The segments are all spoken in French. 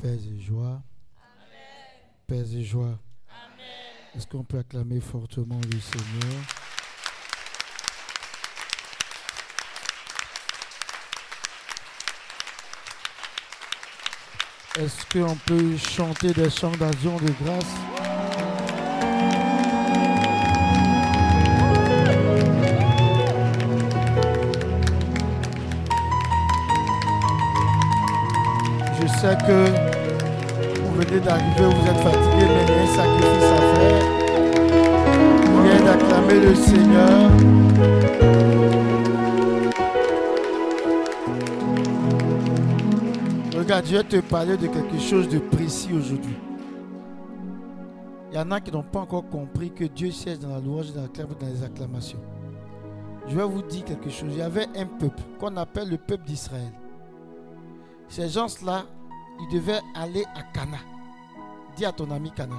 Paix et joie. Paix et joie. Est-ce qu'on peut acclamer fortement le Seigneur? Est-ce qu'on peut chanter des chants d'action de grâce? Que vous venez d'arriver, vous êtes fatigué, mais il y a un sacrifice à faire. Vous venez d'acclamer le Seigneur. Regarde, je vais te parler de quelque chose de précis aujourd'hui. Il y en a qui n'ont pas encore compris que Dieu cherche dans la louange, dans, la dans les acclamations. Je vais vous dire quelque chose. Il y avait un peuple qu'on appelle le peuple d'Israël. Ces gens-là, ils devaient aller à Cana. Dis à ton ami Cana.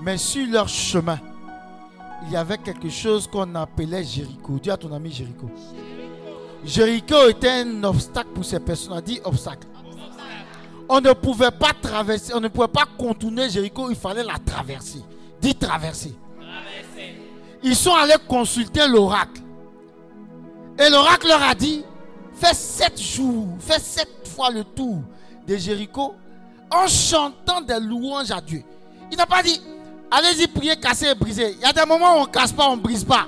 Mais sur leur chemin, il y avait quelque chose qu'on appelait Jéricho. Dis à ton ami Jéricho. Jéricho était un obstacle pour ces personnes. Dit obstacle. On ne pouvait pas traverser, on ne pouvait pas contourner Jéricho, il fallait la traverser. Dis traverser. Ils sont allés consulter l'oracle. Et l'oracle leur a dit Fais sept jours, fais sept fois le tour de Jéricho en chantant des louanges à Dieu. Il n'a pas dit Allez-y, priez, casser et briser. Il y a des moments où on ne casse pas, on ne brise pas.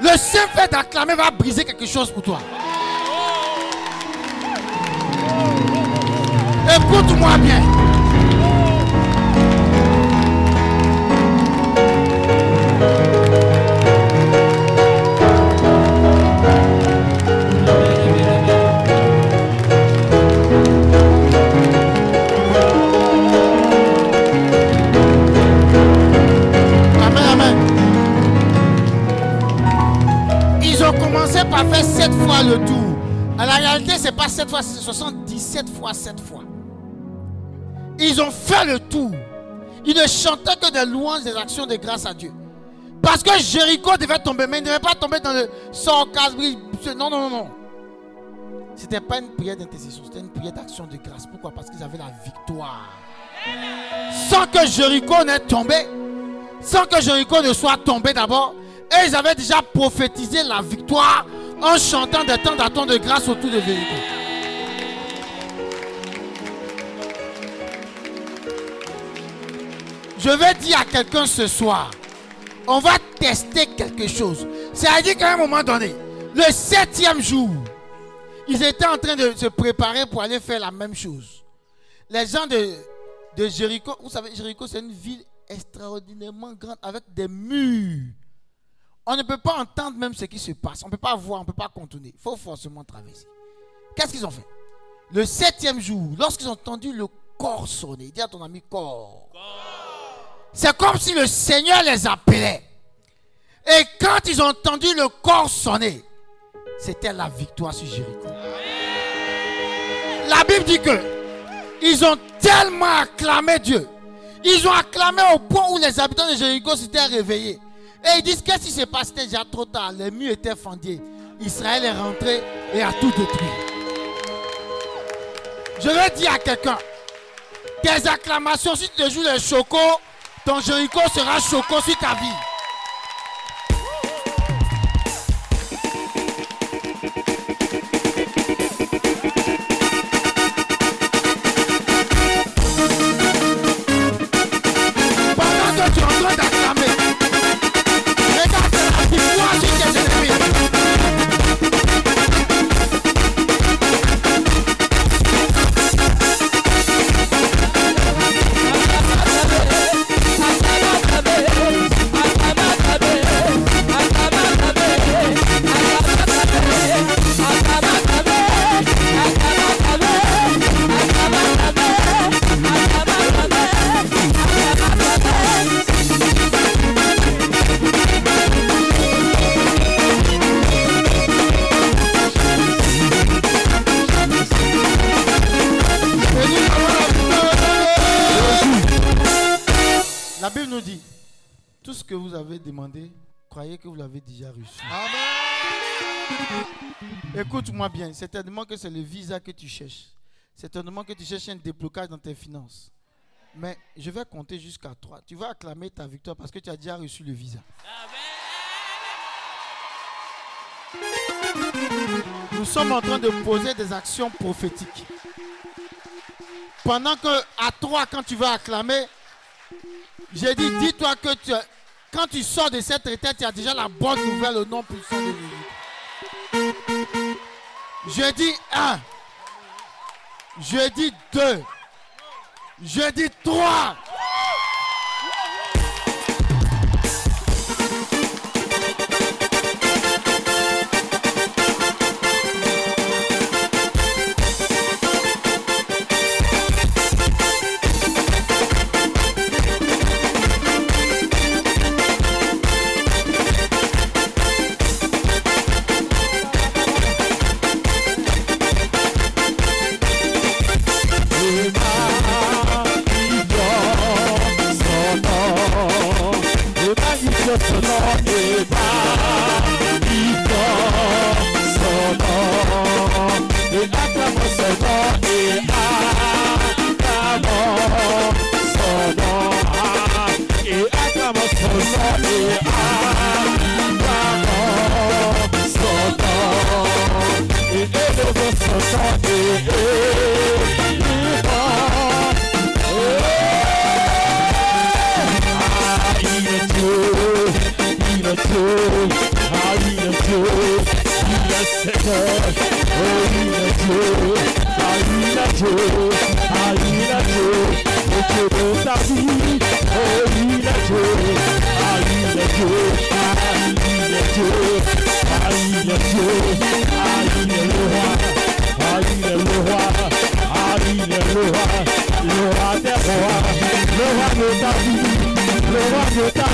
Le simple fait d'acclamer va briser quelque chose pour toi. Écoute-moi bien. 7 fois le tour. À la réalité, c'est pas 7 fois, c'est 77 fois 7 fois. Ils ont fait le tour. Ils ne chantaient que des louanges, des actions de grâce à Dieu. Parce que Jéricho devait tomber, mais il ne devait pas tomber dans le sarcasme. Non, non, non, non. C'était pas une prière d'intercession, c'était une prière d'action de grâce. Pourquoi? Parce qu'ils avaient la victoire. Sans que Jéricho n'ait tombé, sans que Jéricho ne soit tombé d'abord, et ils avaient déjà prophétisé la victoire en chantant des temps d'attente de grâce autour de Jéricho. Je vais dire à quelqu'un ce soir, on va tester quelque chose. C'est-à-dire qu'à un moment donné, le septième jour, ils étaient en train de se préparer pour aller faire la même chose. Les gens de Jéricho, vous savez, Jéricho, c'est une ville extraordinairement grande avec des murs. On ne peut pas entendre même ce qui se passe. On ne peut pas voir, on ne peut pas contourner. Il faut forcément traverser. Qu'est-ce qu'ils ont fait? Le septième jour, lorsqu'ils ont entendu le corps sonner, dis à ton ami corps. C'est comme si le Seigneur les appelait. Et quand ils ont entendu le corps sonner, c'était la victoire sur Jéricho. La Bible dit que ils ont tellement acclamé Dieu. Ils ont acclamé au point où les habitants de Jéricho s'étaient réveillés. Et ils disent qu'est-ce qui se déjà trop tard? Les murs étaient fendus. Israël est rentré et a tout détruit. Je vais dire à quelqu'un, tes acclamations, si tu te joues les chocos, ton Jéricho sera choco sur ta vie. Écoute-moi bien, certainement que c'est le visa que tu cherches. Certainement que tu cherches un déblocage dans tes finances. Mais je vais compter jusqu'à 3. Tu vas acclamer ta victoire parce que tu as déjà reçu le visa. Nous sommes en train de poser des actions prophétiques. Pendant que à 3, quand tu vas acclamer, j'ai dit, dis-toi que tu, quand tu sors de cette retraite, tu as déjà la bonne nouvelle au nom puissant de Jésus. Je Jeudi 1. Jeudi 2. Jeudi trois.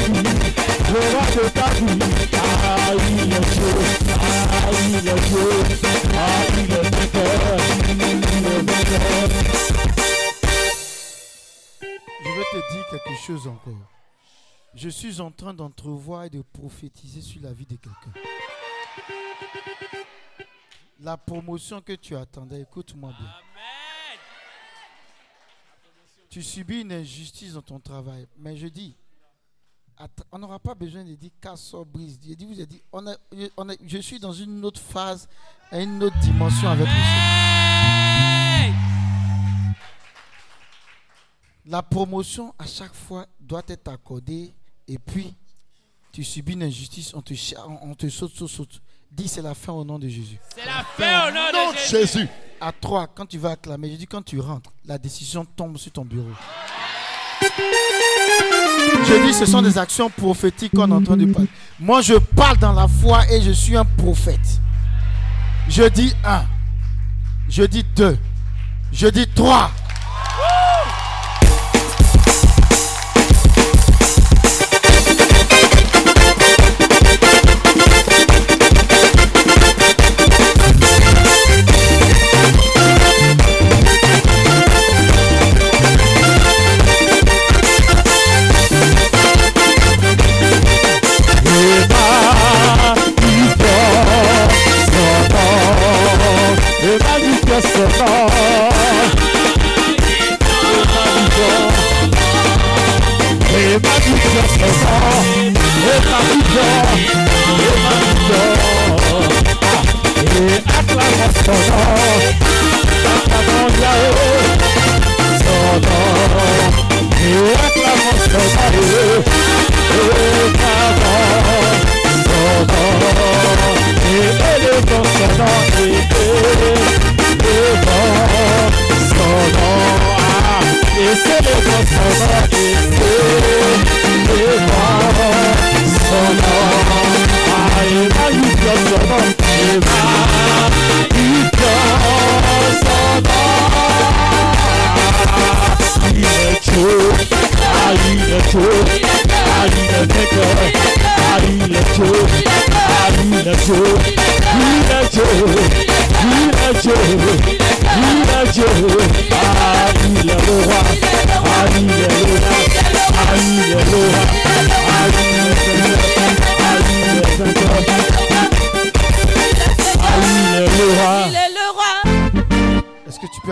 Je dis un. Je dis deux. Je dis trois. d'entrevoir et de prophétiser sur la vie de quelqu'un. La promotion que tu attendais, écoute-moi bien. Tu subis une injustice dans ton travail. Mais je dis, on n'aura pas besoin de dire casse brise. Je dis, vous dit, on on je suis dans une autre phase, une autre dimension avec vous. La promotion à chaque fois doit être accordée et puis tu subis une injustice, on te, on te saute, saute, saute. Dis, c'est la fin au nom de Jésus. C'est la fin au nom de Jésus. À trois, quand tu vas acclamer, je dis quand tu rentres, la décision tombe sur ton bureau. Je dis, ce sont des actions prophétiques qu'on est en parler. Moi, je parle dans la foi et je suis un prophète. Je dis un. Je dis deux. Je dis trois.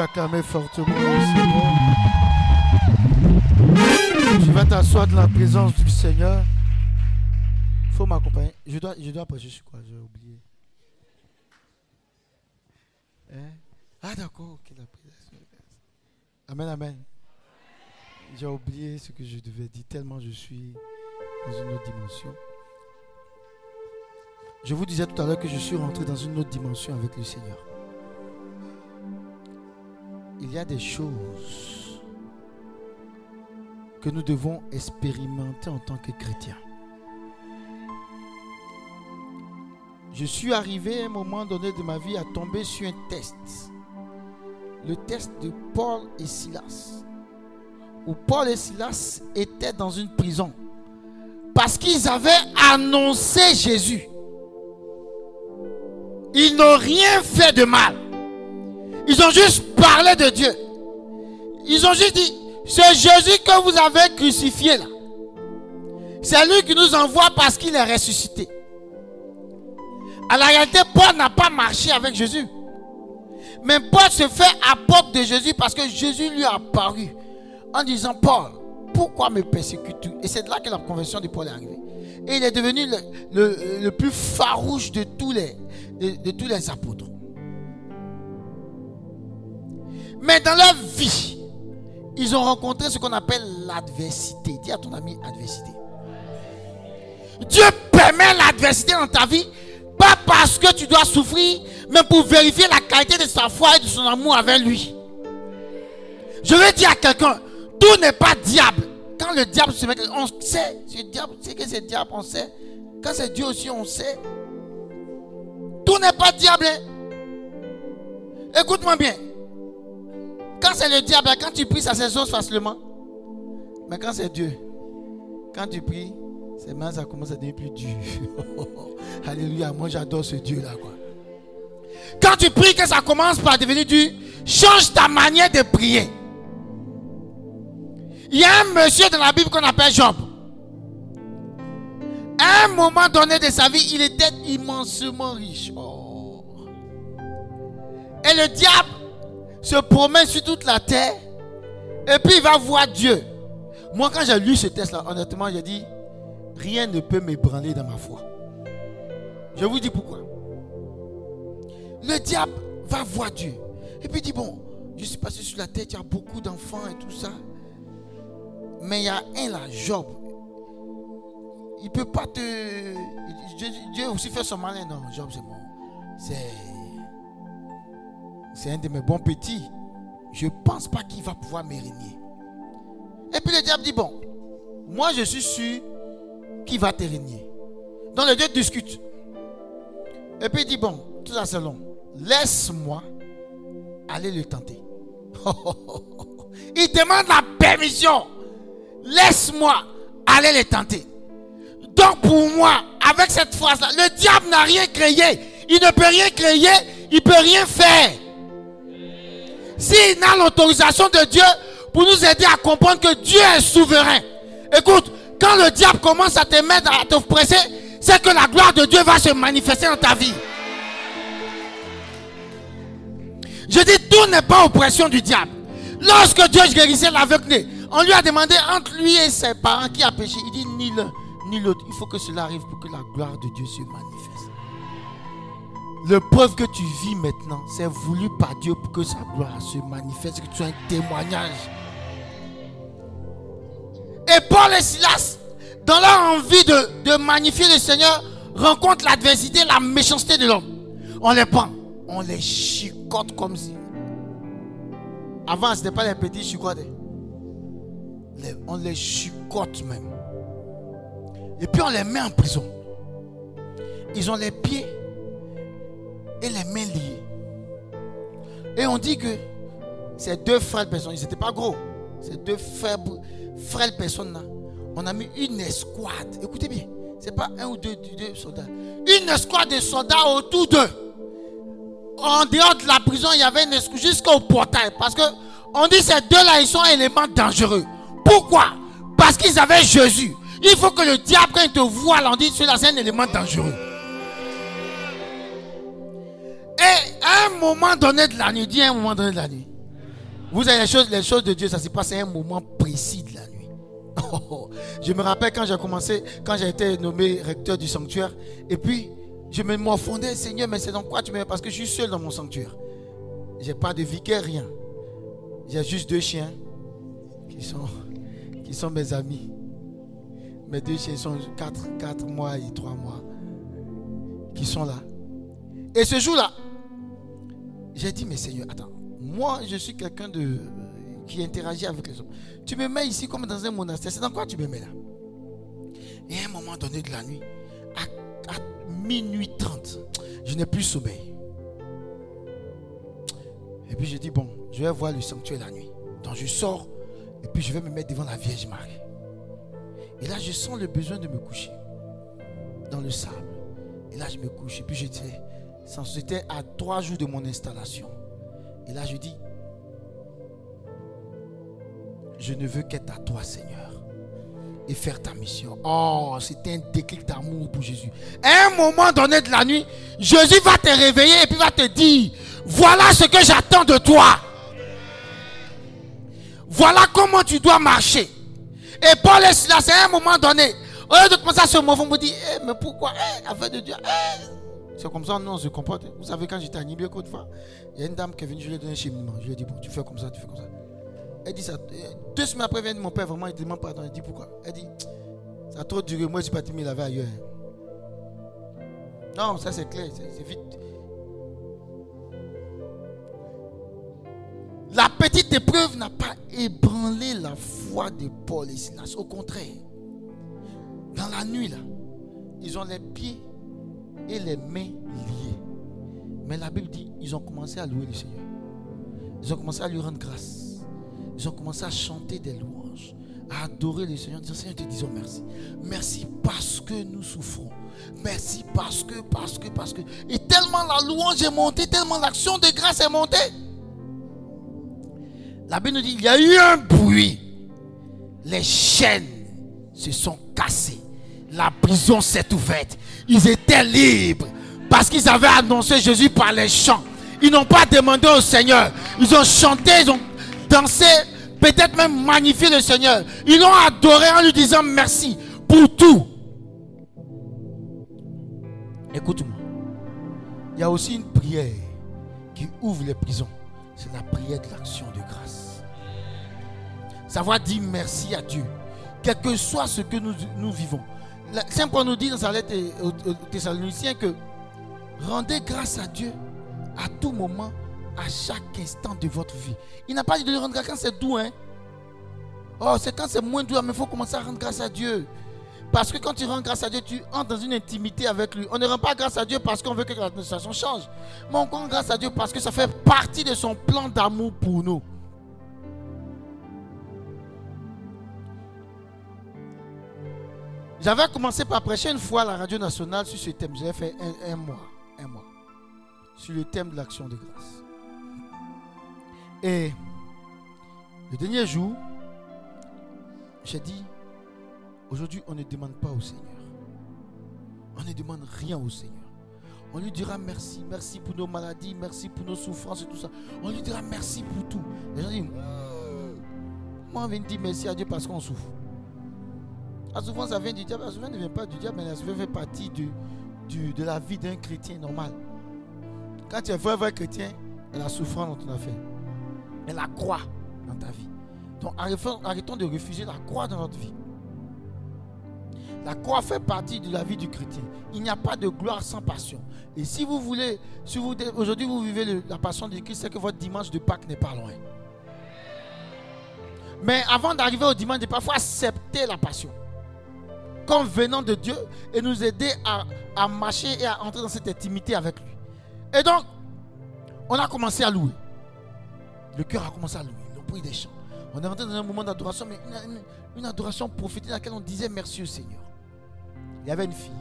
Acclamer fortement le Tu vas t'asseoir dans la présence du Seigneur. Il faut m'accompagner. Je dois, je dois prêcher sur quoi? J'ai oublié. Hein? Ah d'accord. Amen, amen. J'ai oublié ce que je devais dire tellement je suis dans une autre dimension. Je vous disais tout à l'heure que je suis rentré dans une autre dimension avec le Seigneur. Il y a des choses que nous devons expérimenter en tant que chrétiens. Je suis arrivé à un moment donné de ma vie à tomber sur un test. Le test de Paul et Silas. Où Paul et Silas étaient dans une prison. Parce qu'ils avaient annoncé Jésus. Ils n'ont rien fait de mal. Ils ont juste parlé de Dieu. Ils ont juste dit, c'est Jésus que vous avez crucifié là. C'est lui qui nous envoie parce qu'il est ressuscité. À la réalité, Paul n'a pas marché avec Jésus. Mais Paul se fait apôtre de Jésus parce que Jésus lui a apparu en disant, Paul, pourquoi me persécutes-tu? Et c'est là que la conversion de Paul est arrivée. Et il est devenu le, plus farouche de tous les apôtres. Mais dans leur vie, ils ont rencontré ce qu'on appelle l'adversité. Dis à ton ami adversité. Dieu permet l'adversité dans ta vie, pas parce que tu dois souffrir, mais pour vérifier la qualité de sa foi et de son amour avec lui. Je vais dire à quelqu'un, tout n'est pas diable. Quand le diable se met, on sait, diable, c'est que c'est diable, on sait. Quand c'est Dieu aussi, on sait. Tout n'est pas diable. hein. Écoute-moi bien. Quand c'est le diable, quand tu pries, ça s'exauce facilement. Mais quand c'est Dieu, quand tu pries, c'est maintenant ça commence à devenir plus dur. Alléluia, moi j'adore ce Dieu-là. Quand tu pries que ça commence par devenir dur, change ta manière de prier. Il y a un monsieur dans la Bible qu'on appelle Job. Un moment donné de sa vie, il était immensement riche. Oh. Et le diable se promène sur toute la terre. Et puis il va voir Dieu. Moi, quand j'ai lu ce texte-là, honnêtement, j'ai dit, rien ne peut m'ébranler dans ma foi. Je vous dis pourquoi. Le diable va voir Dieu. Et puis il dit, bon, je suis passé sur la terre, il y a beaucoup d'enfants et tout ça. Mais il y a un là, Job. Il ne peut pas te... Dieu, Dieu aussi fait son malin. Non, Job, c'est bon. C'est... C'est un de mes bons petits. Je ne pense pas qu'il va pouvoir me régner. Et puis le diable dit, bon, moi je suis sûr qu'il va te régner. Donc les deux discutent. Et puis il dit, bon, tout ça c'est long. Laisse-moi aller le tenter. il demande la permission. Laisse-moi aller le tenter. Donc pour moi, avec cette phrase-là, le diable n'a rien créé. Il ne peut rien créer, il ne peut rien faire. S'il a l'autorisation de Dieu pour nous aider à comprendre que Dieu est souverain. Écoute, quand le diable commence à te mettre, à te presser, c'est que la gloire de Dieu va se manifester dans ta vie. Je dis, tout n'est pas oppression du diable. Lorsque Dieu guérissait l'aveugle, on lui a demandé entre lui et ses parents qui a péché. Il dit, ni l'un ni l'autre. Il faut que cela arrive pour que la gloire de Dieu se manifeste. Le preuve que tu vis maintenant, c'est voulu par Dieu pour que sa gloire se manifeste, que tu sois un témoignage. Et Paul et Silas, dans leur envie de, de magnifier le Seigneur, rencontrent l'adversité, la méchanceté de l'homme. On les prend, on les chicote comme si. Avant, ce n'était pas les petits chicotes. hein. on les chicote même. Et puis on les met en prison. Ils ont les pieds et les mains liées. Et on dit que ces deux frères personnes, ils n'étaient pas gros. Ces deux faibles, frêles personnes là, on a mis une escouade. Écoutez bien, c'est pas un ou deux, soldats. Une escouade de soldats autour d'eux. En dehors de la prison, il y avait une escouade jusqu'au portail. Parce que on dit ces deux-là, ils sont un élément dangereux. Pourquoi? Parce qu'ils avaient Jésus. Il faut que le diable, quand il te voit, on dit c'est un élément dangereux. Et à un moment donné de la nuit, dis à un moment donné de la nuit. Vous avez les choses, les choses de Dieu, ça se passe à un moment précis de la nuit. Oh, je me rappelle quand j'ai commencé, quand j'ai été nommé recteur du sanctuaire, et puis je me morfondais, Seigneur, mais c'est dans quoi tu me mets Parce que je suis seul dans mon sanctuaire. J'ai pas de vicaire, rien. J'ai juste deux chiens qui sont, qui sont mes amis. Mes deux chiens sont 4, 4 mois et 3 mois qui sont là. Et ce jour-là, j'ai dit, mais Seigneur, attends, moi je suis quelqu'un de qui interagit avec les hommes. Tu me mets ici comme dans un monastère. C'est dans quoi tu me mets là? Et à un moment donné de la nuit, à, à minuit 30, je n'ai plus sommeil. Et puis je dis, bon, je vais voir le sanctuaire la nuit. Donc je sors et puis je vais me mettre devant la Vierge Marie. Et là, je sens le besoin de me coucher dans le sable. Et là, je me couche. Et puis je dis, c'était à trois jours de mon installation. Et là, je dis, je ne veux qu'être à toi, Seigneur. Et faire ta mission. Oh, c'était un déclic d'amour pour Jésus. À un moment donné de la nuit, Jésus va te réveiller et puis va te dire, voilà ce que j'attends de toi. Voilà comment tu dois marcher. Et Paul est là, c'est à un moment donné. Au lieu de commencer à se mouvoir, on me dit, Eh, mais pourquoi? Eh, Afin de Dieu. eh. C'est comme ça, nous, on se comporte. Vous savez, quand j'étais à fois, il y a une dame qui est venue, je lui ai donné un cheminement. Je lui ai dit, bon, tu fais comme ça, tu fais comme ça. Elle dit ça. euh, Deux semaines après, vient mon père, vraiment, il demande pardon. Elle dit, pourquoi? Elle dit, ça a trop duré. Moi, je suis parti me laver ailleurs. Non, ça c'est clair, c'est vite. La petite épreuve n'a pas ébranlé la foi de Paul et Silas. Au contraire, dans la nuit, là, ils ont les pieds et les mains liés. Mais la Bible dit, ils ont commencé à louer le Seigneur. Ils ont commencé à lui rendre grâce. Ils ont commencé à chanter des louanges, à adorer le Seigneur, en disant Seigneur, te disons merci. Merci parce que nous souffrons. Merci parce que, parce que, parce que. Et tellement la louange est montée, tellement l'action de grâce est montée. La Bible nous dit, il y a eu un bruit. Les chaînes se sont cassées. La prison s'est ouverte. Ils étaient libres parce qu'ils avaient annoncé Jésus par les chants. Ils n'ont pas demandé au Seigneur. Ils ont chanté, ils ont dansé, peut-être même magnifié le Seigneur. Ils l'ont adoré en lui disant merci pour tout. Écoute-moi. Il y a aussi une prière qui ouvre les prisons. C'est la prière de l'action de grâce. Savoir dire merci à Dieu. Quel que soit ce que nous, nous vivons. Saint Paul nous dit dans sa lettre aux, Thessaloniciens que rendez grâce à Dieu à tout moment, à chaque instant de votre vie. Il n'a pas dit de rendre grâce quand c'est doux. Hein? Oh, c'est quand c'est moins doux, mais il faut commencer à rendre grâce à Dieu. Parce que quand tu rends grâce à Dieu, tu entres dans une intimité avec lui. On ne rend pas grâce à Dieu parce qu'on veut que la situation change. Mais on rend grâce à Dieu parce que ça fait partie de son plan d'amour pour nous. J'avais commencé par prêcher une fois à la radio nationale sur ce thème. J'avais fait un, mois. Un mois. Sur le thème de l'action de grâce. Et le dernier jour, j'ai dit, aujourd'hui, on ne demande pas au Seigneur. On ne demande rien au Seigneur. On lui dira merci, merci pour nos maladies, merci pour nos souffrances et tout ça. On lui dira merci pour tout. Les gens disent, moi on vient dire merci à Dieu parce qu'on souffre. La souffrance, ça vient du diable. La souffrance ne vient pas du diable, mais la souffrance fait partie du, du- de la vie d'un chrétien normal. Quand tu es vrai, vrai chrétien, la souffrance dans ton affaire. Et la croix dans ta vie. Donc arrêtons, de refuser la croix dans notre vie. La croix fait partie de la vie du chrétien. Il n'y a pas de gloire sans passion. Et si vous voulez, si vous aujourd'hui vous vivez la passion de Christ, c'est que votre dimanche de Pâques n'est pas loin. Mais avant d'arriver au dimanche, il parfois accepter la passion. Comme venant de Dieu et nous aider à, marcher et à entrer dans cette intimité avec lui. Et donc, on a commencé à louer. Le cœur a commencé à louer. Le bruit des chants. On est rentré dans un moment d'adoration, mais une, adoration prophétique dans laquelle on disait merci au Seigneur. Il y avait une fille.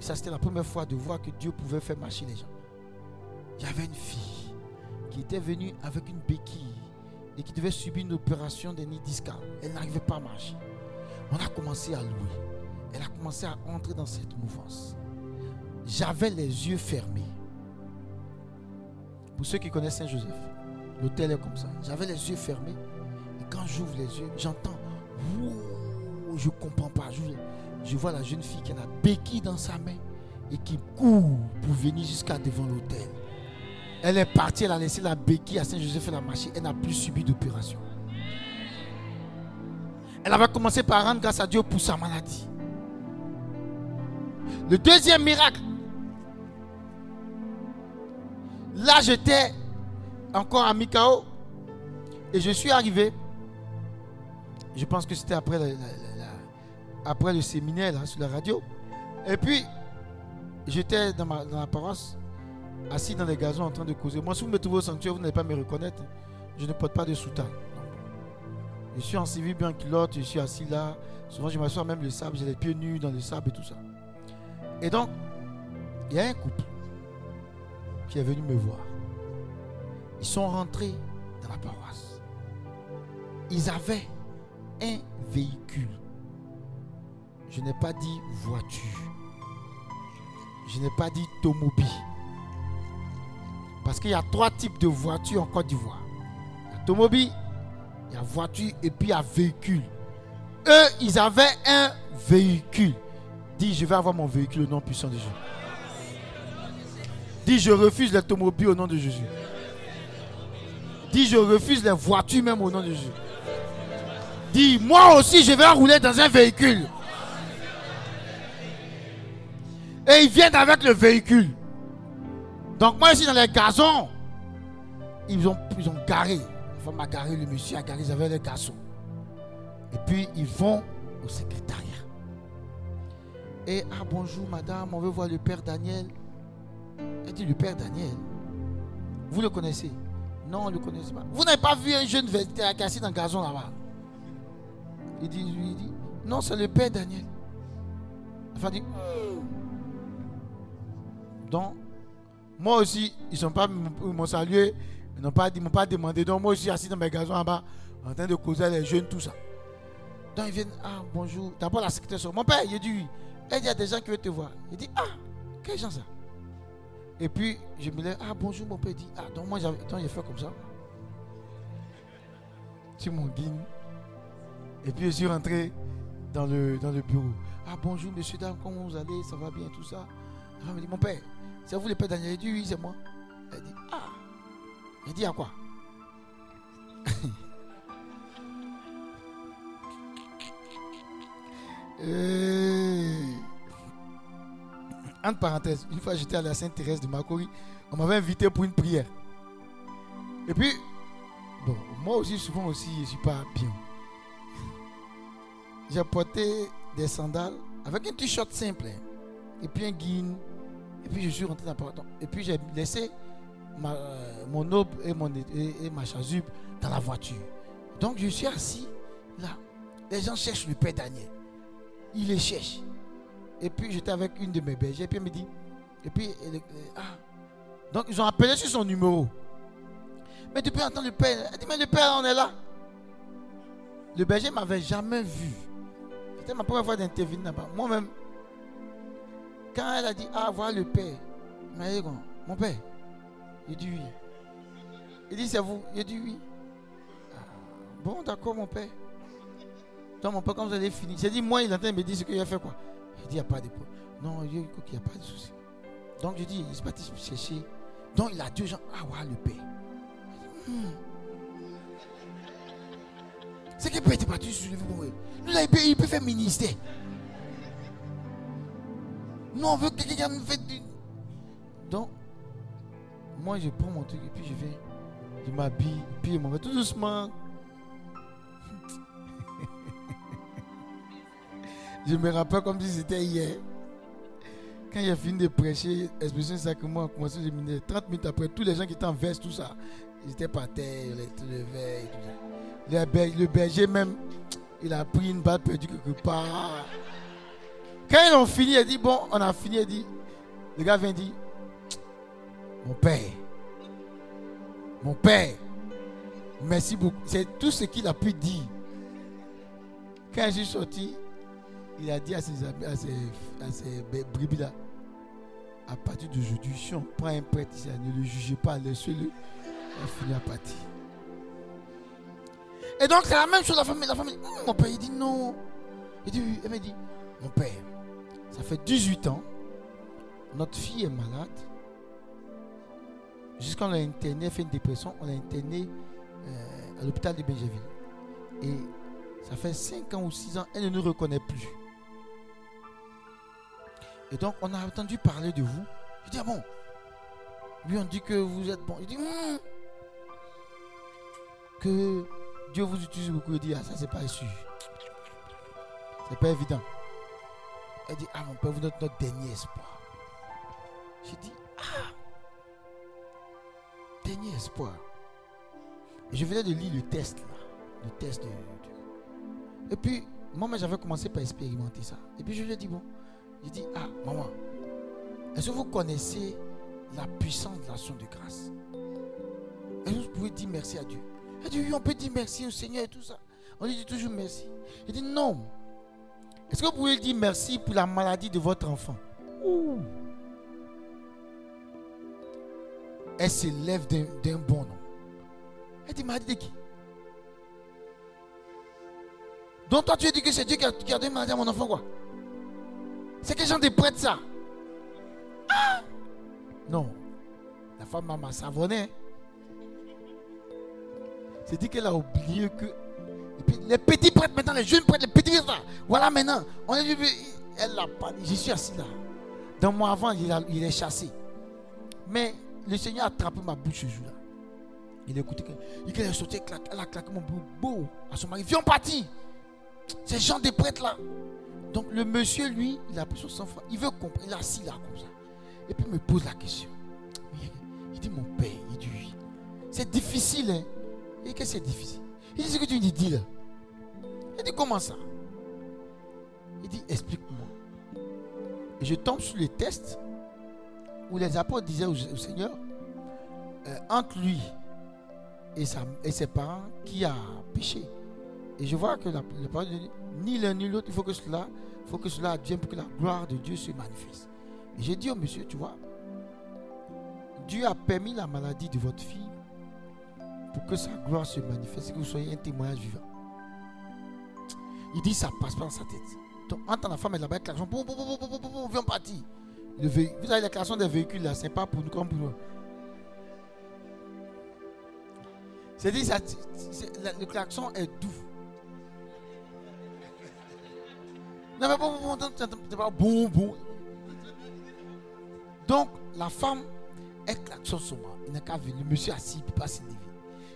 Ça, c'était la première fois de voir que Dieu pouvait faire marcher les gens. Il y avait une fille qui était venue avec une béquille et qui devait subir une opération de nid. Elle n'arrivait pas à marcher. On a commencé à louer. Elle a commencé à entrer dans cette mouvance. J'avais les yeux fermés. Pour ceux qui connaissent Saint-Joseph, l'hôtel est comme ça. J'avais les yeux fermés. Et quand j'ouvre les yeux, j'entends. Je ne comprends pas. Je, je vois la jeune fille qui a la béquille dans sa main et qui court pour venir jusqu'à devant l'hôtel. Elle est partie, elle a laissé la béquille à Saint-Joseph et la marché. Elle n'a plus subi d'opération. Elle avait commencé par rendre grâce à Dieu pour sa maladie. Le deuxième miracle. Là, j'étais encore à Mikao et je suis arrivé. Je pense que c'était après, le séminaire sur la radio. Et puis, j'étais dans, ma, dans la paroisse, assis dans les gazons en train de causer. Moi, si vous me trouvez au sanctuaire, vous n'allez pas me reconnaître. Je ne porte pas de soutane. Je suis en civil bien culotte, je suis assis là. Souvent, je m'assois même le sable, j'ai les pieds nus dans le sable et tout ça. Et donc, il y a un couple qui est venu me voir. Ils sont rentrés dans la paroisse. Ils avaient un véhicule. Je n'ai pas dit voiture. Je n'ai pas dit automobile. Parce qu'il y a trois types de voitures en Côte d'Ivoire. Il y a automobile, il y a voiture et puis il y a véhicule. Eux, ils avaient un véhicule. Dis, je vais avoir mon véhicule au nom puissant de Jésus. Dis, je refuse l'automobile au nom de Jésus. Dis, je refuse les voitures même au nom de Jésus. Dis, moi aussi, je vais rouler dans un véhicule. Et ils viennent avec le véhicule. Donc moi, ici, dans les gazons, ils ont, ils ont garé. Femme le monsieur a garé, ils avaient les gazons. Et puis, ils vont au secrétariat. Et, ah bonjour madame, on veut voir le père Daniel. Elle dit, le père Daniel, vous le connaissez? Non, on ne le connaissez pas. Vous n'avez pas vu un jeune vétérinaire qui assis dans le gazon là-bas? Il dit, lui, il dit, non, c'est le père Daniel. Femme dit, Hmm. donc, moi aussi, ils sont pas, m'ont salué, ils n'ont pas, m'ont pas demandé. Donc, moi aussi, assis dans mes gazons là-bas, en train de causer les jeunes, tout ça. Donc, ils viennent, ah, bonjour. D'abord, la secrétaire, sort. mon père, il dit oui. Il y a des gens qui veulent te voir. Il dit, ah, quels gens ça? Et puis, je me lève, ah, bonjour, mon père. Il dit, ah, donc moi, j'avais, donc, j'ai fait comme ça. Sur mon guine. Et puis, je suis rentré dans le, dans le bureau. Ah, bonjour, monsieur, dame, comment vous allez? Ça va bien, tout ça? La femme me dit, mon père, c'est vous le père Daniel? Il dit, oui, c'est moi. Elle dit, ah. Il dit, à quoi? Euh, Entre parenthèses, une fois j'étais à la Sainte-Thérèse de Macori, on m'avait invité pour une prière. Et puis, bon, moi aussi, souvent aussi, je ne suis pas bien. J'ai porté des sandales avec un t-shirt simple hein, et puis un guin. Et puis je suis rentré dans porte. Et puis j'ai laissé euh, mon aube et, mon, et, ma chasuble dans la voiture. Donc je suis assis là. Les gens cherchent le père Daniel. Ils les cherchent. Et puis j'étais avec une de mes bergers. Et puis elle me dit. Et puis ah. Donc ils ont appelé sur son numéro. Mais tu peux entendre le père. Elle dit Mais le père, on est là. Le berger ne m'avait jamais vu. C'était ma première fois d'intervenir là-bas. Moi-même, quand elle a dit Ah, voilà le père, il m'a dit Mon père. Il dit oui. Il dit C'est vous Il dit oui. Ah, bon, d'accord, mon père. Donc, mon père, quand vous allez finir, j'ai dit Moi, il est en train de me dire ce qu'il a fait quoi. Il dit Il n'y a pas de problème. Non, il dit qu'il n'y a pas de souci. Donc, je dis Il se parti chercher. Donc, il a deux gens. Ah, voilà le père. Hmm. C'est qu'il peut être parti sur le niveau. Nous, il peut, faire ministère. Nous, on veut que quelqu'un nous fasse du. Donc, moi, je prends mon truc et puis je vais. Je m'habille, puis je m'en vais tout doucement. je me rappelle comme si c'était hier. Quand j'ai fini de prêcher, expression sacrement a commencé, j'ai mis 30 minutes après, tous les gens qui étaient en veste, tout ça, ils étaient par terre, ils étaient levés tout ça. Le, berger même, il a pris une balle perdue quelque part. Quand ils ont fini, il a dit, bon, on a fini, il dit, le gars vient dire, mon père, mon père, merci beaucoup. C'est tout ce qu'il a pu dire. Quand je suis sorti, il a dit à ses à ses, à ses bé- brebis là, à partir d'aujourd'hui, si on prend un prêtre ne le jugez pas, laissez-le, va finir à partir. Et donc c'est la même chose, la famille, la famille, Hum, mon père, il dit non. Il dit, elle m'a dit, mon père, ça fait 18 ans, notre fille est malade. Jusqu'à on l'a fait une dépression, on l'a interné euh, à l'hôpital de Benjaville. Et ça fait 5 ans ou 6 ans, elle ne nous reconnaît plus. Et donc, on a entendu parler de vous. Je dis, ah bon? Lui, on dit que vous êtes bon. Il dit, Hum. que Dieu vous utilise beaucoup. Il dit, ah, ça, c'est pas sûr. C'est pas évident. Elle dit, ah, mon père, vous êtes notre dernier espoir. Dernier espoir. Je venais de lire le test, là. Le test de. Et puis, moi, j'avais commencé par expérimenter ça. Et puis, je lui ai dit, bon, j'ai dit, ah, maman, est-ce que vous connaissez la puissance de l'action de grâce? Est-ce que vous pouvez dire merci à Dieu? Elle dit, oui, on peut dire merci au Seigneur et tout ça. On lui dit toujours merci. Il dit, non. Est-ce que vous pouvez dire merci pour la maladie de votre enfant? Elle se lève d'un bon nom. Elle dit, maladie de qui? Donc toi tu dit que c'est Dieu qui a, qui a donné à mon enfant quoi? C'est quel genre de prêtre ça Ah Non. La femme m'a savonné. C'est dit qu'elle a oublié que les petits prêtres maintenant, les jeunes prêtres, les petits prêtres là. Voilà maintenant. On vu, elle l'a pas. Je suis assis là. Dans moi avant, il, a- il est chassé. Mais le Seigneur a attrapé ma bouche ce jour-là. Il a écouté. Il est sortie, elle, a claqué mon beau à son mari. Viens, on partit. Ces gens des prêtres là. Donc le monsieur, lui, il a pris son sang-froid. Il veut comprendre. Il est assis là comme ça. Et puis il me pose la question. Il- dit, mon père, il dit. C'est difficile, hein. Et que c'est difficile? Il dit ce que tu lui dis là. Il dit comment ça? Il dit explique-moi. Et je tombe sur les tests où les apôtres disaient au, Seigneur, euh, entre lui et, ses parents, qui a péché Et je vois que la, la parole dit, ni l'un ni l'autre, il faut que cela, faut que cela advienne pour que la gloire de Dieu se manifeste. Et j'ai dit au monsieur, tu vois, Dieu a permis la maladie de votre fille pour que sa gloire se manifeste que vous soyez un témoignage vivant. Il dit ça passe pas dans sa tête. Donc, entre la femme et la bête, klaxon, boum, boum, boum, boum, boum, boum, partir. Vous avez la klaxon des véhicules là, c'est pas pour nous comme pour nous. C'est dit, ça, c'est- la- le klaxon est doux. Non, mais bon, bon, bon, bon. Donc, la femme, elle klaxonne son mari. Il n'a qu'à venir. Monsieur assis, il ne peut pas.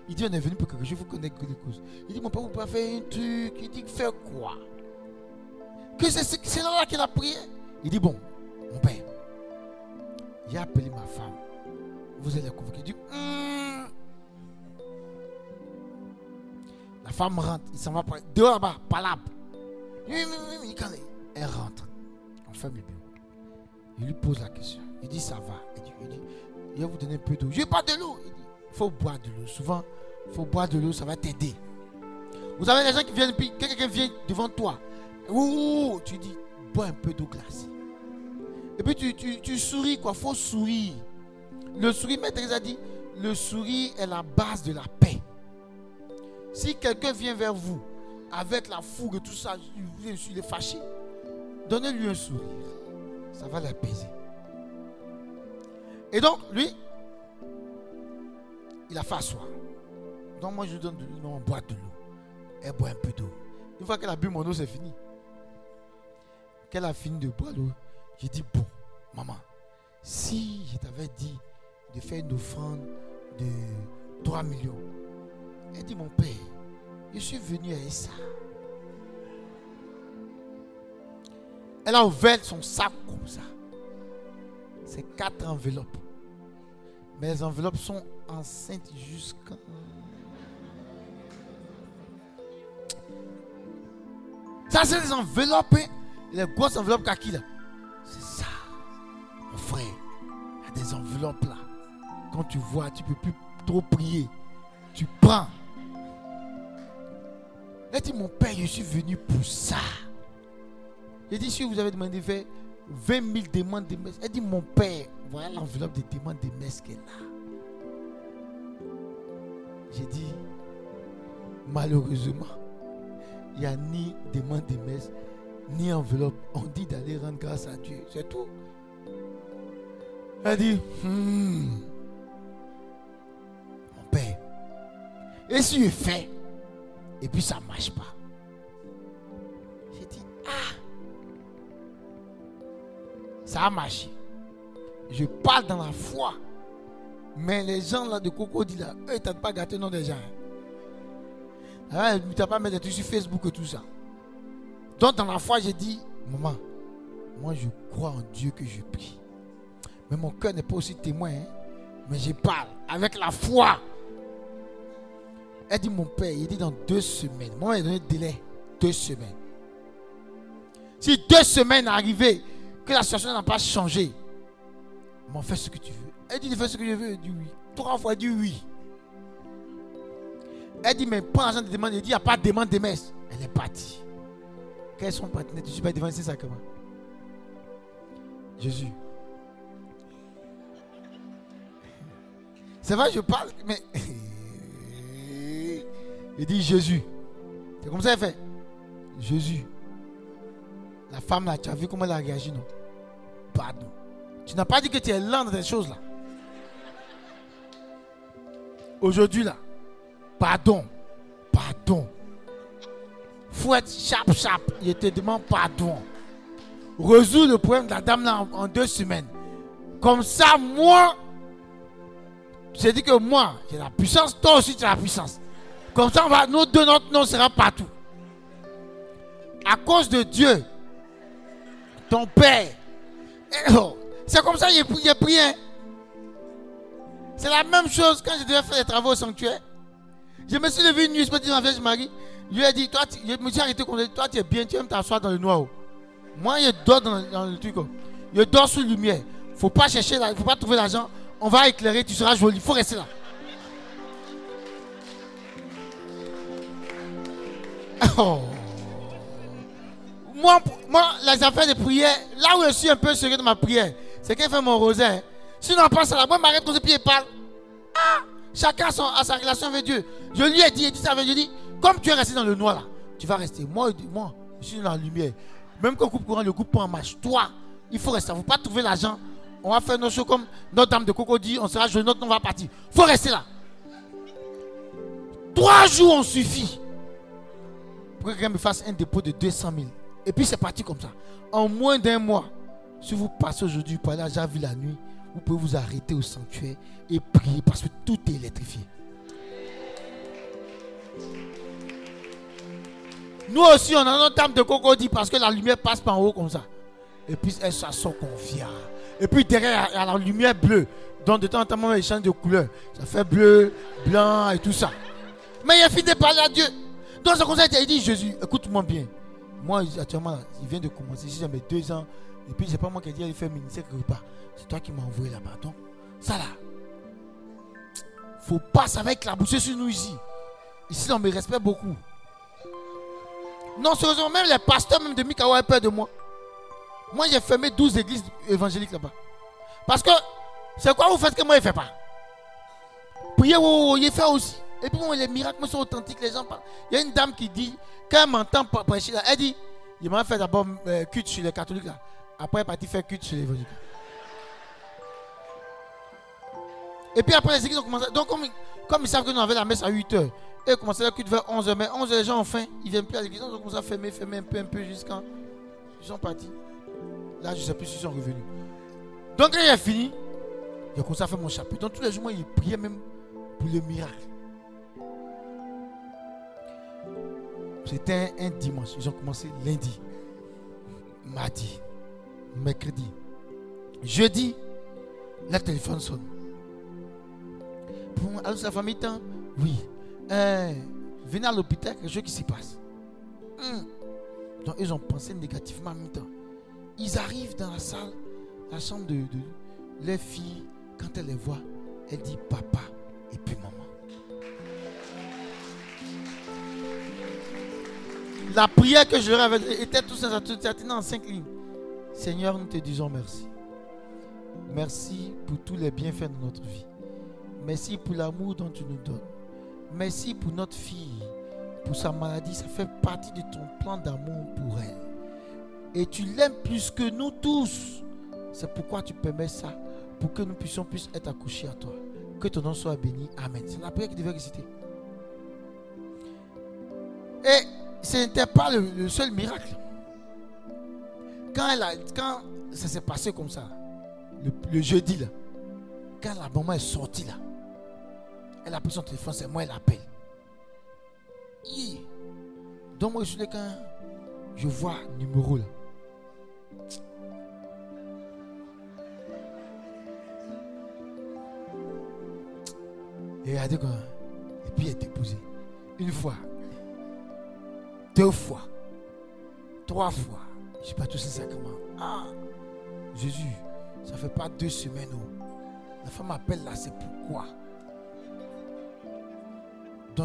Il dit, on est venu pour quelque chose, vous les causes. Il dit, mon père, vous pouvez faire un truc. Il dit, faire quoi? Que c'est là qu'il a prié. Il dit, bon, mon père, j'ai appelé ma femme. Vous allez convoquer. Dit, Hum. La femme rentre, il s'en va dehors là-bas, par là. Oui, quand elle rentre, on ferme le bureau. Il lui pose la question. Il dit, ça va. Il dit, il dit, je vais vous donner un peu d'eau. Je n'ai pas de l'eau. Il dit, il faut boire de l'eau. Souvent, il faut boire de l'eau, ça va t'aider. Vous avez des gens qui viennent, puis quelqu'un vient devant toi. Ouh, tu dis, bois un peu d'eau glacée. Et puis tu, tu, souris, quoi. Faut sourire. Le sourire, Maître a dit, le sourire est la base de la paix. Si quelqu'un vient vers vous avec la fougue et tout ça, il les fâchés, donnez-lui un sourire. Ça va l'apaiser. Et donc, lui, il a fait asseoir. Donc, moi, je lui donne de l'eau. On boit de l'eau. Elle boit un peu d'eau. Une fois qu'elle a bu mon eau, c'est fini. Qu'elle a fini de boire l'eau, j'ai dit Bon, maman, si je t'avais dit de faire une offrande de 3 millions, elle dit Mon père, je suis venu à ça. Elle a ouvert son sac comme ça. C'est quatre enveloppes. Mais les enveloppes sont enceintes jusqu'à... Ça, c'est des enveloppes. hein. Les grosses enveloppes kaki là. C'est ça. Mon frère, il y a des enveloppes là. Quand tu vois, tu ne peux plus trop prier. Tu prends. Elle dit, mon père, je suis venu pour ça. J'ai dit, si vous avez demandé de faire 20 000 demandes de messe. Elle dit, mon père, voilà l'enveloppe des demandes de messe qu'elle a. J'ai dit, malheureusement, il n'y a ni demande de messe, ni enveloppe. On dit d'aller rendre grâce à Dieu. C'est tout. Elle dit, Hmm, mon père, et si je fais, et puis ça ne marche pas. J'ai dit, ah, ça a marché. Je parle dans la foi. Mais les gens là de Cocody là, eux, ils pas gâté non des gens. Ah, tu n'as pas mis des trucs sur Facebook et tout ça. Donc dans la foi, j'ai dit, maman, moi je crois en Dieu que je prie. Mais mon cœur n'est pas aussi témoin. hein. Mais je parle avec la foi. Elle dit, mon père, il dit dans deux semaines. Moi, il a donné délai. Deux semaines. Si deux semaines arrivaient, que la situation n'a pas changé, m'en fais ce que tu veux. Elle dit, fais ce que je veux. Elle dit oui. Trois fois, elle dit oui. Elle dit, mais prends l'argent de demande. Elle dit, il n'y a pas de demande de messe. Elle est partie. Quels sont partenaires Tu suis pas devant ces sacrements. Jésus. C'est vrai, je parle, mais. Il dit Jésus. C'est comme ça qu'elle fait. Jésus. La femme là, tu as vu comment elle a réagi, non? Pardon. Tu n'as pas dit que tu es lent dans ces choses-là. Aujourd'hui là, pardon. Pardon. Faut être sharp, sharp. Je te demande pardon. Résous le problème de la dame en, deux semaines. Comme ça, moi, j'ai dit que moi, j'ai la puissance, toi aussi tu as la puissance. Comme ça, on va, nous deux, notre nom sera partout. À cause de Dieu, ton Père. Eh oh, C'est comme ça que j'ai pri- j'ai prié. C'est la même chose quand je devais faire les travaux au sanctuaire. Je me suis levé une nuit, je me ma Vierge Marie. Je lui ai dit, toi, je me suis arrêté toi tu es bien, tu aimes t'asseoir dans le noir. oh. Moi, je dors dans, dans le truc. oh. Je dors sous lumière. faut pas chercher, il faut pas trouver l'argent. On va éclairer, tu seras joli. Faut rester là. Oh. Moi, moi, les affaires de prière, là où je suis un peu sérieux de ma prière, c'est qu'elle fait mon rosaire. Sinon, on passe à la je m'arrête puis elle parle. Ah, chacun a, son- sa relation avec Dieu. Je lui ai dit, il dit ça avec je dis, comme tu es resté dans le noir là, tu vas rester. Moi, moi je suis dans la lumière. Même quand on coupe courant, le coupe pas en marche. Toi, il faut rester. Il ne faut pas trouver l'argent. On va faire nos choses comme notre dame de Coco dit, on sera joli, notre nom va partir. Il faut rester là. Trois jours, on suffit pour que quelqu'un me fasse un dépôt de 200 000. Et puis c'est parti comme ça. En moins d'un mois, si vous passez aujourd'hui par là, j'ai vu la nuit, vous pouvez vous arrêter au sanctuaire et prier parce que tout est électrifié. Nous aussi, on a notre table de cocody parce que la lumière passe par en haut comme ça. Et puis elle s'assoit confiant. Et puis derrière, il y a la lumière bleue. Donc de temps en temps, moi, il change de couleur. Ça fait bleu, blanc et tout ça. Mais il a fini de parler à Dieu. Donc c'est comme ça qu'il dit Jésus, écoute-moi bien. Moi, actuellement, il vient de commencer. Si j'avais deux ans, et puis c'est pas moi qui ai dit il fait ministère quelque part. C'est toi qui m'as envoyé là-bas. Donc, ça là. Faut pas, ça va éclabousser sur nous ici. Ici, on me respecte beaucoup. Non, sérieusement, même les pasteurs même de Mikawa ont peur de moi. Moi, j'ai fermé 12 églises évangéliques là-bas. Parce que, c'est quoi vous faites que moi, je ne fais pas? Priez, oh, il fait aussi. Et puis, les miracles sont authentiques, les gens parlent. Il y a une dame qui dit, quand elle m'entend prêcher, là, elle dit, il m'a fait d'abord euh, culte sur les catholiques là. Après, elle est partie faire culte sur les évangéliques. Et puis après, les églises ont commencé. Donc, comme, comme ils savent que nous avons la messe à 8 h, et commençaient la culte vers 11 h. Mais 11 h, les gens ont faim. Ils ne viennent plus à l'église. Ils ont commencé à fermer, fermer un peu, un peu jusqu'à. Ils sont partis. Là, je ne sais plus s'ils sont revenus. Donc, quand il a fini, j'ai commencé à faire mon chapitre. Donc, tous les jours, moi, il priait même pour le miracle. C'était un, dimanche. Ils ont commencé lundi. mardi, mercredi, jeudi, le téléphone sonne. Bon, allô, la famille temps Oui. Euh, venez à l'hôpital, quelque chose qui s'y passe. Hmm. Donc, ils ont pensé négativement en même temps. Ils arrivent dans la salle, la chambre de, les filles. Quand elle les voit, elle dit papa et puis maman. La prière que je avais était tout ça, tout ça, en cinq lignes. Seigneur, nous te disons merci. Merci pour tous les bienfaits de notre vie. Merci pour l'amour dont tu nous donnes. Merci pour notre fille, pour sa maladie. Ça fait partie de ton plan d'amour pour elle. Et tu l'aimes plus que nous tous. C'est pourquoi tu permets ça, pour que nous puissions plus être accouchés à toi. Que ton nom soit béni. Amen. C'est la prière qui devait réciter. Et ce n'était pas le, seul miracle. Quand, elle quand ça s'est passé comme ça, le, jeudi, là, quand la maman est sortie là, elle a pris son téléphone, c'est moi, elle appelle. Donc moi, je suis quand je vois numéro là. Et dit quoi Et puis elle est épousée. Une fois, deux fois, trois fois. Je ne sais pas tous ces sacrements. Ah, Jésus, ça fait pas deux semaines où la femme m'appelle là, c'est pourquoi?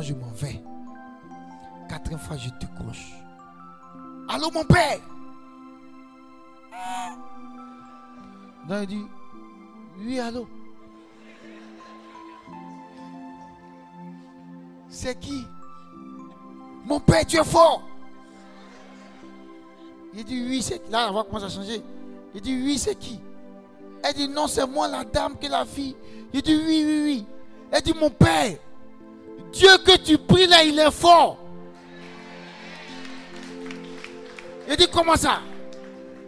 Je m'en vais. Quatrième fois, je décroche. Allô, mon père? Donc il dit, oui, allô. C'est qui? Mon père, tu es fort. Il dit, oui, c'est qui? Là, la voix commence à changer. Il dit, oui, c'est qui? Elle dit, non, c'est moi la dame qui la fille. Il dit, oui, oui, oui. Elle dit, mon père, Dieu que tu pries là, il est fort. Il dit, comment ça?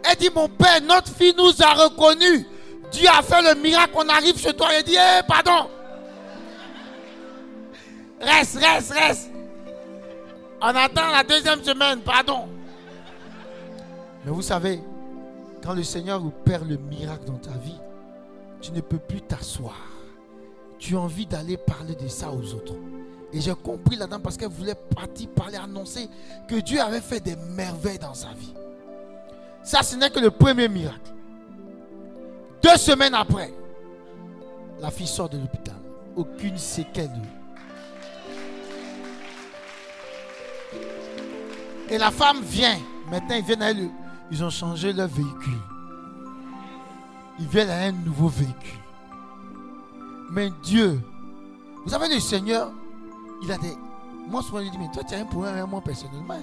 Elle dit, mon père, notre fille nous a reconnus. Dieu a fait le miracle, on arrive chez toi. Il dit, eh, pardon. Reste, reste, reste. On attend la deuxième semaine, pardon. Mais vous savez, quand le Seigneur opère le miracle dans ta vie, tu ne peux plus t'asseoir. Tu as envie d'aller parler de ça aux autres. Et j'ai compris là-dedans parce qu'elle voulait partir parler, annoncer que Dieu avait fait des merveilles dans sa vie. Ça, ce n'est que le premier miracle. Deux semaines après, la fille sort de l'hôpital. Aucune séquelle. Et la femme vient. Maintenant, ils viennent à elle ils ont changé leur véhicule. Ils viennent à un nouveau véhicule. Mais Dieu, vous savez, le Seigneur, il a des. Moi, souvent, je dis, mais toi, tu as un problème avec moi personnellement.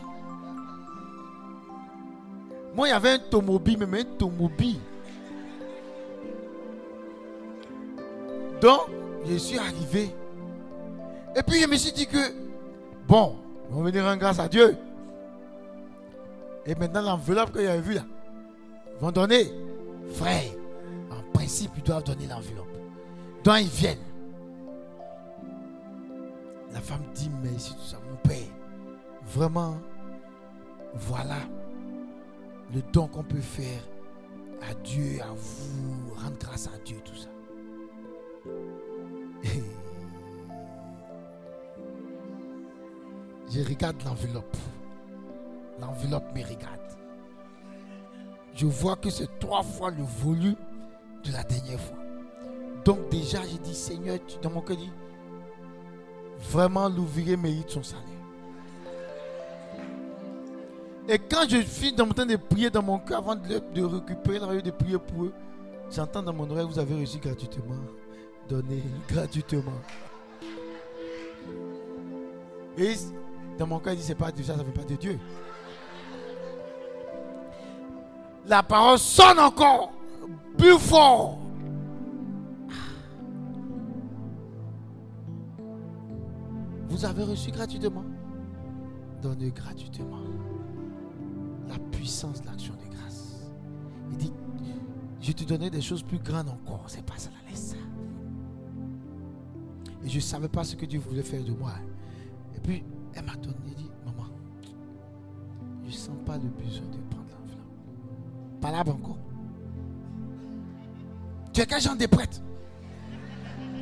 Moi, il y avait un tomobile, mais un tomobile. Donc, je suis arrivé. Et puis, je me suis dit que, bon, on va venir en grâce à Dieu. Et maintenant, l'enveloppe que avait vu là, ils vont donner. Frère, en principe, ils doivent donner l'enveloppe. Donc, ils viennent. La femme dit merci, tout ça. Mon père, vraiment, voilà le don qu'on peut faire à Dieu, à vous, rendre grâce à Dieu, tout ça. je regarde l'enveloppe. L'enveloppe me regarde. Je vois que c'est trois fois le volume de la dernière fois. Donc déjà, j'ai dit, Seigneur, tu, dans mon cœur, dit, vraiment l'ouvrier mérite son salaire. Et quand je suis mon temps de prier dans mon cœur, avant de, récupérer de prier pour eux, j'entends dans mon oreille, vous avez reçu gratuitement, donné gratuitement. Dans mon cœur, il dit, c'est pas de ça, ça ne vient pas de Dieu la parole sonne encore plus fort. Vous avez reçu gratuitement? Donnez gratuitement la puissance de l'action de grâce. Il dit, je te donnais des choses plus grandes encore. C'est pas ça, la laisse. Et je ne savais pas ce que Dieu voulait faire de moi. Et puis, elle m'a donné, dit, maman, je ne sens pas le besoin de prendre l'enveloppe. palabre encore. Tu es quel genre de prêtre?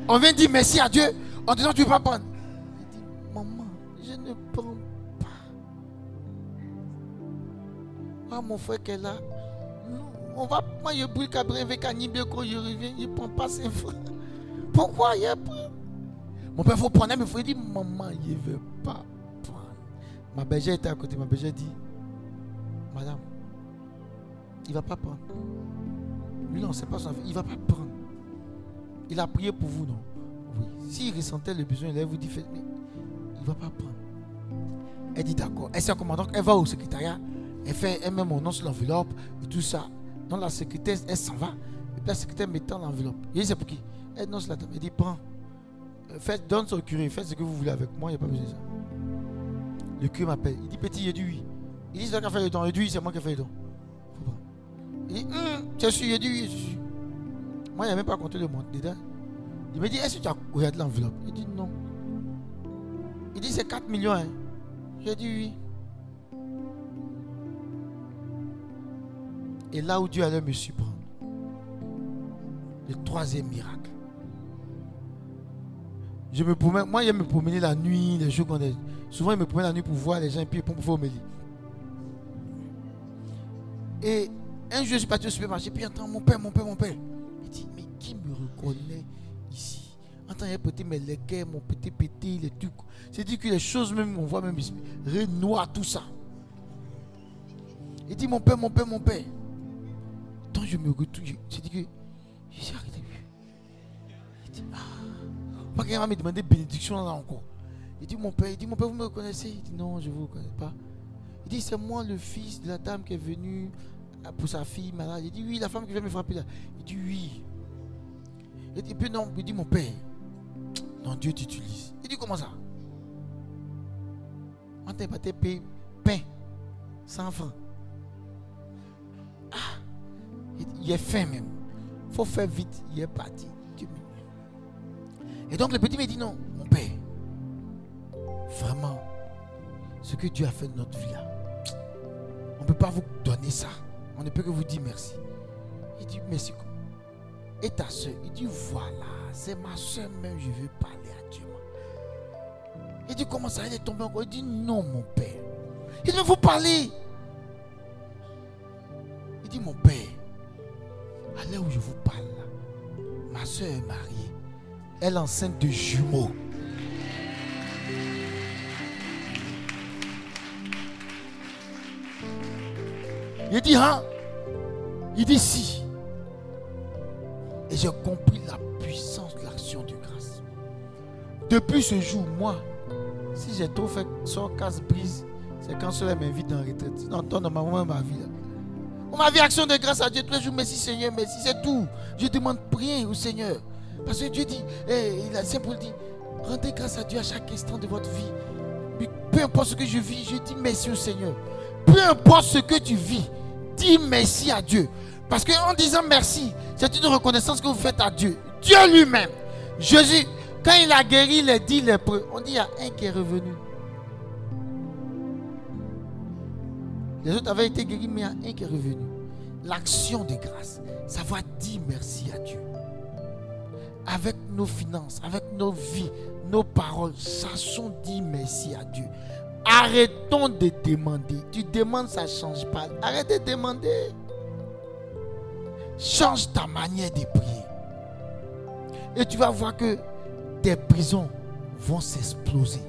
On vient dire merci à Dieu en disant tu ne peux pas prendre. Je ne prends pas. Ah, mon frère qui est là. On va, moi, je brûle cabré avec un quand je reviens, il ne prend pas ses frères. Pourquoi il pas Mon père, il faut prendre, mais il faut dire, maman, il ne veut pas prendre. Ma bergère était à côté, ma bergère dit, madame, il ne va pas prendre. Lui, non, c'est pas son Il ne va pas prendre. Il a prié pour vous, non? Oui. S'il ressentait le besoin, il vous dit, mais il Elle dit d'accord. Elle s'est commandant. Elle va au secrétariat. Elle, fait, elle met mon nom sur l'enveloppe et tout ça. Donc la secrétaire, elle s'en va. Et puis la secrétaire mettant l'enveloppe. Il dit, c'est pour qui? Elle non, la dame. Elle dit, prends. Euh, faites, donne au curé. Faites ce que vous voulez avec moi. Il n'y a pas besoin de ça. Le curé m'appelle. Il dit, petit, il dit oui. Il dit, c'est toi qui as fait le don. Il dit, oui, c'est moi qui ai fait le don. Il dit, hum, tu es sûr Il dit oui, je suis. Moi, il n'y a même pas compté le monde dedans. Il me dit, est-ce que tu as regardé l'enveloppe? Il dit non. Il dit, c'est 4 millions. Hein. J'ai dit oui. Et là où Dieu allait me surprendre, le troisième miracle. Je me promène, moi, je me promener la nuit, les jours qu'on est. Souvent, je me promène la nuit pour voir les gens puis pour pouvoir me lire. Et un jour, je suis parti au supermarché, puis j'entends mon père, mon père, mon père. Il dit, mais qui me reconnaît? Ici Entends, il petit mes légumes, mon petit petit, les trucs. C'est dit que les choses même, on voit même, noir, tout ça. Il dit, mon père, mon père, mon père. Tant je me retourne, j'ai dit que j'ai arrêté. Il dit, ah. Pas qu'il va me demander bénédiction là encore. Il dit, mon père, il dit, mon père, vous me reconnaissez? Il dit, non, je ne vous reconnais pas. Il dit, c'est moi le fils de la dame qui est venue pour sa fille malade. Il dit oui, la femme qui vient me frapper là. Il dit oui. Il dit, non, il dit mon père. Non, Dieu t'utilise. Il dit comment ça? On t'a payé pain, 100 francs. Ah, il est fin même. Il faut faire vite. Il est parti. Et donc le petit me dit non, mon père. Vraiment, ce que Dieu a fait de notre vie là, on ne peut pas vous donner ça. On ne peut que vous dire merci. Il dit merci. Et ta soeur, il dit voilà, c'est ma soeur même, je veux parler à Dieu. Il dit comment ça, elle est tombée encore? Il dit non, mon père. Il dit vous parler. Il dit mon père, l'heure où je vous parle ma soeur est mariée. Elle est enceinte de jumeaux. Il dit, hein? Il dit si. Et j'ai compris la puissance de l'action de grâce. Depuis ce jour, moi, si j'ai trop fait sort casse brise, c'est quand cela m'invite en retraite. Sinon, donne ma ma vie. Là. Ma vie, action de grâce à Dieu tous les jours. Merci Seigneur, merci. C'est tout. Je demande rien au Seigneur. Parce que Dieu dit, eh, il a simple dit, rendez grâce à Dieu à chaque instant de votre vie. peu importe ce que je vis, je dis merci au Seigneur. Peu importe ce que tu vis, Dis merci à Dieu. Parce qu'en disant merci, c'est une reconnaissance que vous faites à Dieu. Dieu lui-même. Jésus, quand il a guéri les dix lépreux, on dit il y a un qui est revenu. Les autres avaient été guéris, mais il y a un qui est revenu. L'action de grâce, savoir dire merci à Dieu. Avec nos finances, avec nos vies, nos paroles, sachons dire merci à Dieu. Arrêtons de demander. Tu demandes, ça ne change pas. Arrête de demander. Change ta manière de prier. Et tu vas voir que tes prisons vont s'exploser.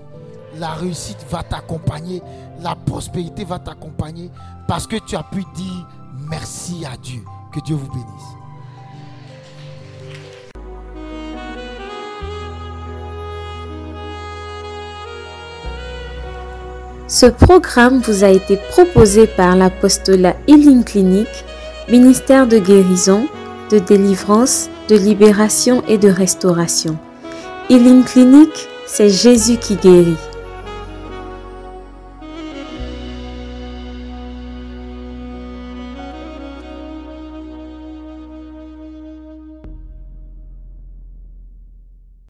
La réussite va t'accompagner. La prospérité va t'accompagner. Parce que tu as pu dire merci à Dieu. Que Dieu vous bénisse. Ce programme vous a été proposé par l'apostolat Healing Clinic, ministère de guérison, de délivrance, de libération et de restauration. Healing Clinic, c'est Jésus qui guérit.